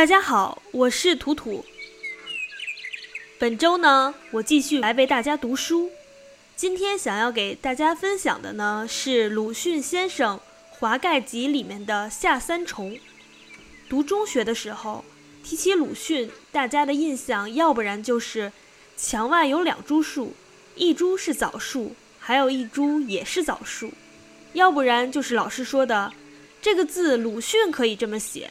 大家好，我是图图。本周呢，我继续来为大家读书。今天想要给大家分享的呢，是鲁迅先生《华盖集》里面的夏三虫。读中学的时候，提起鲁迅，大家的印象要不然就是墙外有两株树，一株是枣树，还有一株也是枣树；要不然就是老师说的这个字，鲁迅可以这么写。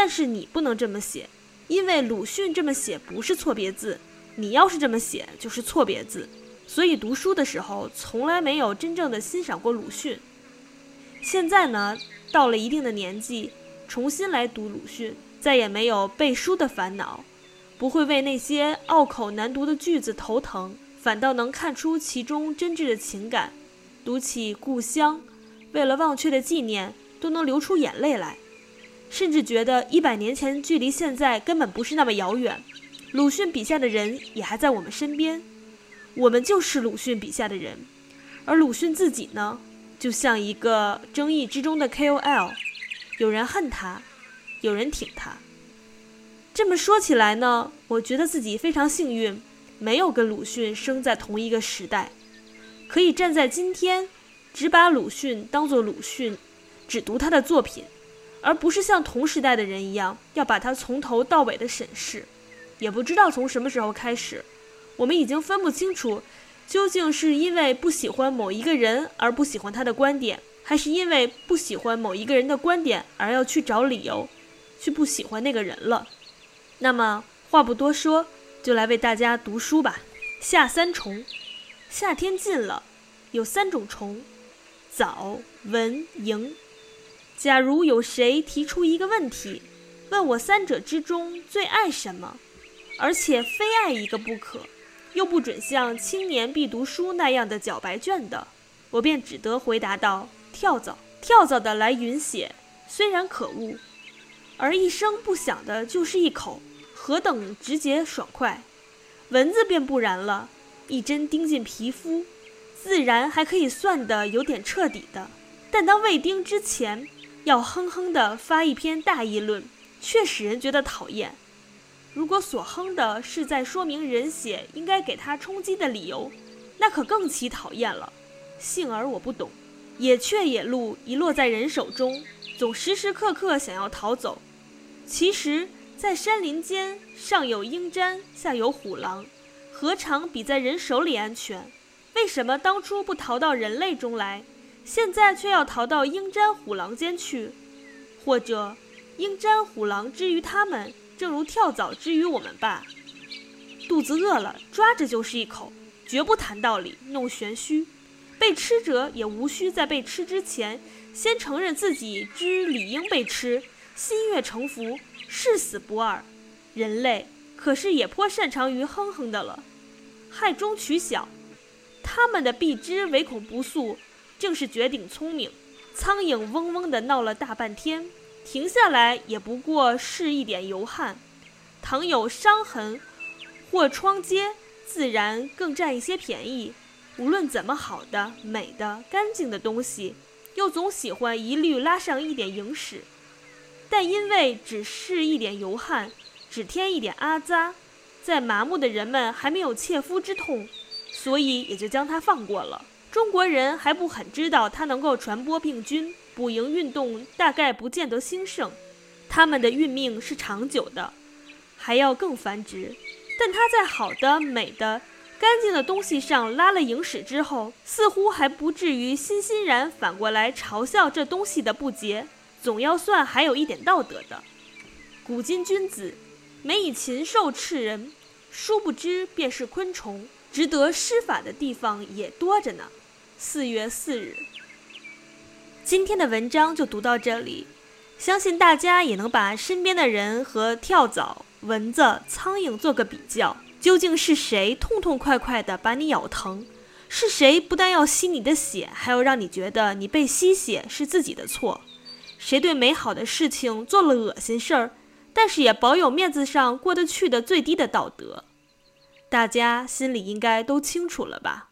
但是你不能这么写，因为鲁迅这么写不是错别字，你要是这么写就是错别字。所以读书的时候从来没有真正的欣赏过鲁迅。现在呢，到了一定的年纪，重新来读鲁迅，再也没有背书的烦恼，不会为那些拗口难读的句子头疼，反倒能看出其中真挚的情感。读起故乡，为了忘却的纪念，都能流出眼泪来。甚至觉得一百年前距离现在根本不是那么遥远，鲁迅笔下的人也还在我们身边，我们就是鲁迅笔下的人，而鲁迅自己呢，就像一个争议之中的 KOL，有人恨他，有人挺他。这么说起来呢，我觉得自己非常幸运，没有跟鲁迅生在同一个时代，可以站在今天，只把鲁迅当做鲁迅，只读他的作品。而不是像同时代的人一样，要把它从头到尾的审视，也不知道从什么时候开始，我们已经分不清楚，究竟是因为不喜欢某一个人而不喜欢他的观点，还是因为不喜欢某一个人的观点而要去找理由，去不喜欢那个人了。那么话不多说，就来为大家读书吧。夏三虫，夏天近了，有三种虫：早、蚊、蝇。假如有谁提出一个问题，问我三者之中最爱什么，而且非爱一个不可，又不准像《青年必读书》那样的绞白卷的，我便只得回答道：跳蚤。跳蚤的来云血，虽然可恶，而一声不响的就是一口，何等直接爽快。蚊子便不然了，一针钉进皮肤，自然还可以算得有点彻底的，但当未钉之前。要哼哼地发一篇大议论，却使人觉得讨厌。如果所哼的是在说明人血应该给他充饥的理由，那可更其讨厌了。幸而我不懂。野雀野鹿一落在人手中，总时时刻刻想要逃走。其实，在山林间，上有鹰瞻，下有虎狼，何尝比在人手里安全？为什么当初不逃到人类中来？现在却要逃到鹰瞻虎狼间去，或者鹰瞻虎狼之于他们，正如跳蚤之于我们吧。肚子饿了，抓着就是一口，绝不谈道理，弄玄虚。被吃者也无需在被吃之前，先承认自己知理应被吃，心悦诚服，誓死不二。人类可是也颇擅长于哼哼的了，害中取小，他们的必知唯恐不速。正是绝顶聪明，苍蝇嗡嗡地闹了大半天，停下来也不过是一点油汗。倘有伤痕或疮疖，自然更占一些便宜。无论怎么好的、美的、干净的东西，又总喜欢一律拉上一点蝇屎。但因为只是一点油汗，只添一点阿扎，在麻木的人们还没有切肤之痛，所以也就将它放过了。中国人还不很知道它能够传播病菌，捕蝇运动大概不见得兴盛，它们的运命是长久的，还要更繁殖。但它在好的、美的、干净的东西上拉了蝇屎之后，似乎还不至于欣欣然反过来嘲笑这东西的不洁，总要算还有一点道德的。古今君子，每以禽兽斥人，殊不知便是昆虫。值得施法的地方也多着呢。四月四日，今天的文章就读到这里。相信大家也能把身边的人和跳蚤、蚊子、苍蝇做个比较，究竟是谁痛痛快快地把你咬疼？是谁不但要吸你的血，还要让你觉得你被吸血是自己的错？谁对美好的事情做了恶心事儿，但是也保有面子上过得去的最低的道德？大家心里应该都清楚了吧？